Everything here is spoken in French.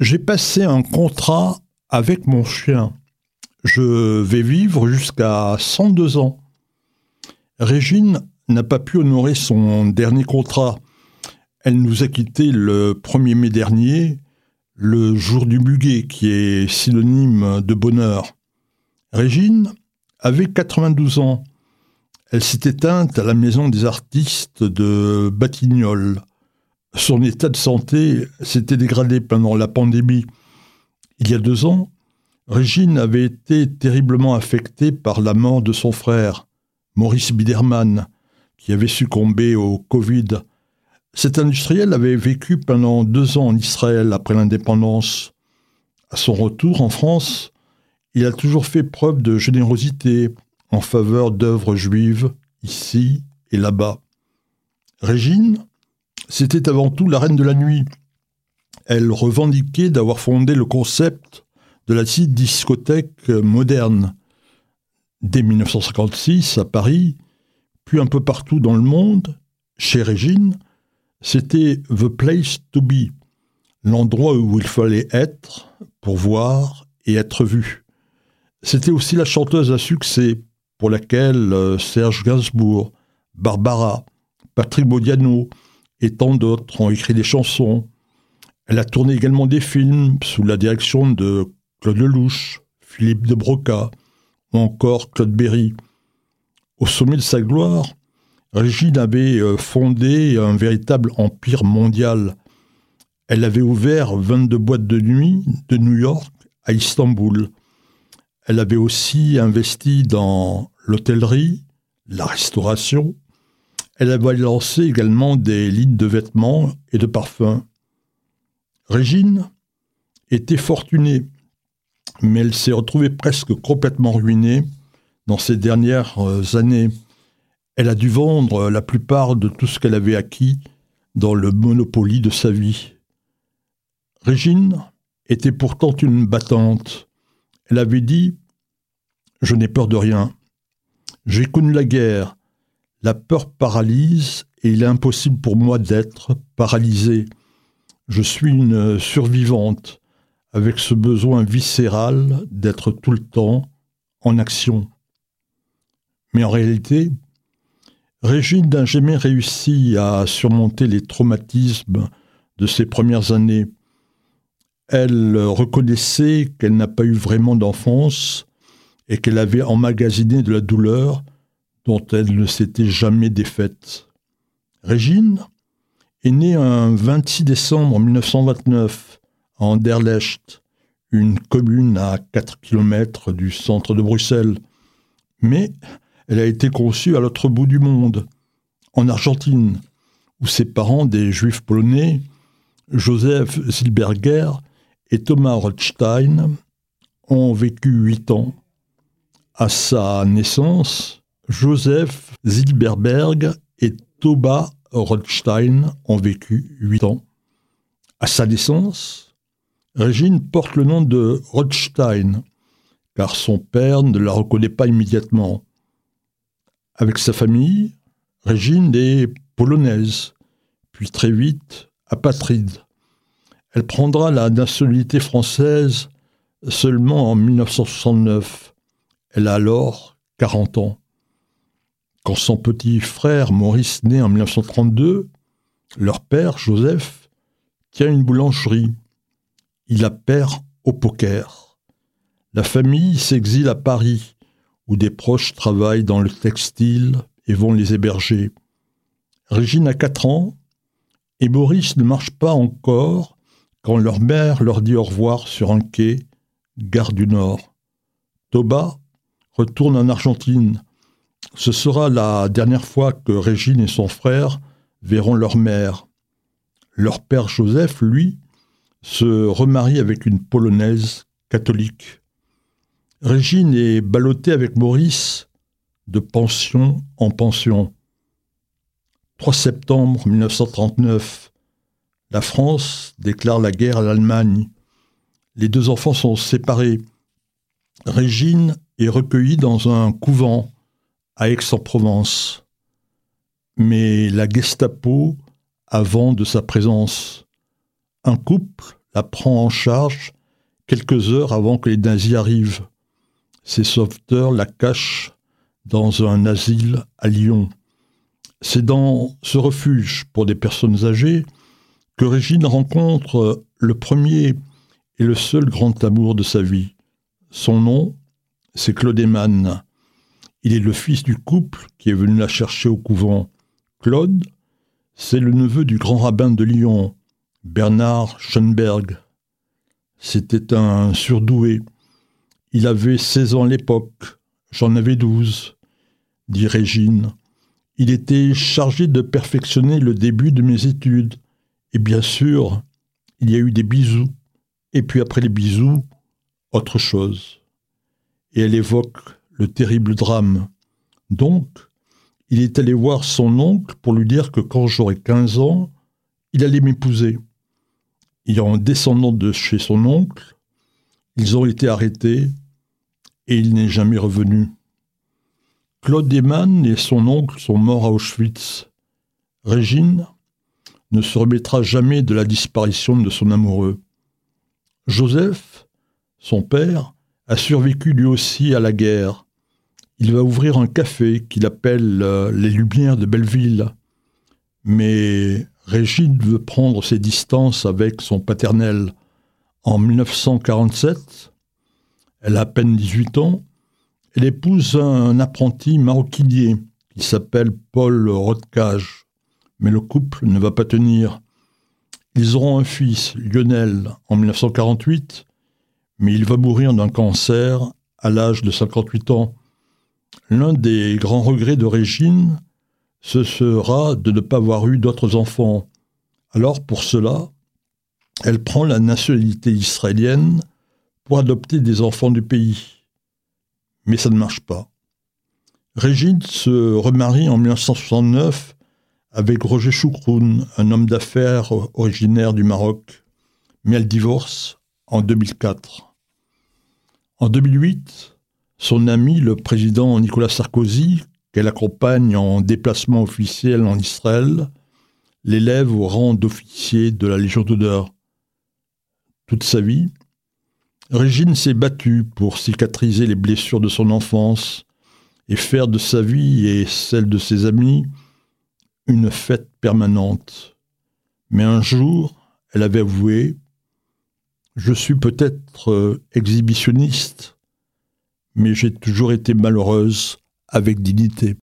J'ai passé un contrat avec mon chien. Je vais vivre jusqu'à 102 ans. Régine n'a pas pu honorer son dernier contrat. Elle nous a quittés le 1er mai dernier, le jour du muguet, qui est synonyme de bonheur. Régine avait 92 ans. Elle s'est éteinte à la maison des artistes de Batignolles. Son état de santé s'était dégradé pendant la pandémie. Il y a deux ans, Régine avait été terriblement affectée par la mort de son frère, Maurice Biderman, qui avait succombé au Covid. Cet industriel avait vécu pendant deux ans en Israël après l'indépendance. À son retour en France, il a toujours fait preuve de générosité en faveur d'œuvres juives, ici et là-bas. Régine, c'était avant tout la reine de la nuit. Elle revendiquait d'avoir fondé le concept de la discothèque moderne. Dès 1956, à Paris, puis un peu partout dans le monde, chez Régine, c'était The Place to Be, l'endroit où il fallait être pour voir et être vu. C'était aussi la chanteuse à succès pour laquelle euh, Serge Gainsbourg, Barbara, Patrick Modiano et tant d'autres ont écrit des chansons. Elle a tourné également des films sous la direction de Claude Lelouch, Philippe de Broca ou encore Claude Berry. Au sommet de sa gloire, Régine avait euh, fondé un véritable empire mondial. Elle avait ouvert 22 boîtes de nuit de New York à Istanbul. Elle avait aussi investi dans l'hôtellerie, la restauration. Elle avait lancé également des lignes de vêtements et de parfums. Régine était fortunée, mais elle s'est retrouvée presque complètement ruinée dans ces dernières euh, années. Elle a dû vendre la plupart de tout ce qu'elle avait acquis dans le monopoly de sa vie. Régine était pourtant une battante. Elle avait dit Je n'ai peur de rien. J'ai connu la guerre. La peur paralyse et il est impossible pour moi d'être paralysé. Je suis une survivante avec ce besoin viscéral d'être tout le temps en action. Mais en réalité, Régine n'a jamais réussi à surmonter les traumatismes de ses premières années. Elle reconnaissait qu'elle n'a pas eu vraiment d'enfance et qu'elle avait emmagasiné de la douleur dont elle ne s'était jamais défaite. Régine est née un 26 décembre 1929 à Anderlecht, une commune à 4 km du centre de Bruxelles. Mais elle a été conçue à l'autre bout du monde, en Argentine, où ses parents, des juifs polonais, Joseph Zilberger et Thomas Rothstein ont vécu huit ans. À sa naissance, Joseph Zilberberg et Thomas Rothstein ont vécu huit ans. À sa naissance, Régine porte le nom de Rothstein, car son père ne la reconnaît pas immédiatement. Avec sa famille, Régine est polonaise, puis très vite apatride. Elle prendra la nationalité française seulement en 1969. Elle a alors 40 ans. Quand son petit frère Maurice naît en 1932, leur père, Joseph, tient une boulangerie. Il la perd au poker. La famille s'exile à Paris, où des proches travaillent dans le textile et vont les héberger. Régine a 4 ans, et Maurice ne marche pas encore quand leur mère leur dit au revoir sur un quai, gare du Nord. Toba retourne en Argentine. Ce sera la dernière fois que Régine et son frère verront leur mère. Leur père Joseph, lui, se remarie avec une Polonaise catholique. Régine est ballottée avec Maurice de pension en pension. 3 septembre 1939, la France déclare la guerre à l'Allemagne. Les deux enfants sont séparés. Régine est recueillie dans un couvent Aix-en-Provence. Mais la Gestapo a vent de sa présence. Un couple, la prend en charge quelques heures avant que les nazis arrivent. Ses sauveteurs la cachent dans un asile à Lyon. C'est dans ce refuge pour des personnes âgées que Régine rencontre le premier et le seul grand amour de sa vie. Son nom, c'est Claude Eman. Il est le fils du couple qui est venu la chercher au couvent. Claude, c'est le neveu du grand rabbin de Lyon, Bernard Schoenberg. C'était un surdoué. Il avait 16 ans à l'époque, j'en avais 12, dit Régine. Il était chargé de perfectionner le début de mes études. Et bien sûr, il y a eu des bisous. Et puis après les bisous, autre chose. Et elle évoque le terrible drame. Donc, il est allé voir son oncle pour lui dire que quand j'aurais 15 ans, il allait m'épouser. Est en descendant de chez son oncle, ils ont été arrêtés et il n'est jamais revenu. Claude Eman et son oncle sont morts à Auschwitz. Régine ne se remettra jamais de la disparition de son amoureux. Joseph, son père, a survécu lui aussi à la guerre. Il va ouvrir un café qu'il appelle euh, Les Lumières de Belleville. Mais Régine veut prendre ses distances avec son paternel. En 1947, elle a à peine 18 ans, elle épouse un apprenti maroquinier qui s'appelle Paul Rodcage. Mais le couple ne va pas tenir. Ils auront un fils, Lionel, en 1948, mais il va mourir d'un cancer à l'âge de 58 ans. L'un des grands regrets de Régine, ce sera de ne pas avoir eu d'autres enfants. Alors pour cela, elle prend la nationalité israélienne pour adopter des enfants du pays. Mais ça ne marche pas. Régine se remarie en 1969 avec Roger Choukroun, un homme d'affaires originaire du Maroc, mais elle divorce en 2004. En 2008, son ami, le président Nicolas Sarkozy, qu'elle accompagne en déplacement officiel en Israël, l'élève au rang d'officier de la Légion d'honneur. Toute sa vie, Régine s'est battue pour cicatriser les blessures de son enfance et faire de sa vie et celle de ses amis une fête permanente. Mais un jour, elle avait avoué Je suis peut-être euh, exhibitionniste, mais j'ai toujours été malheureuse avec dignité.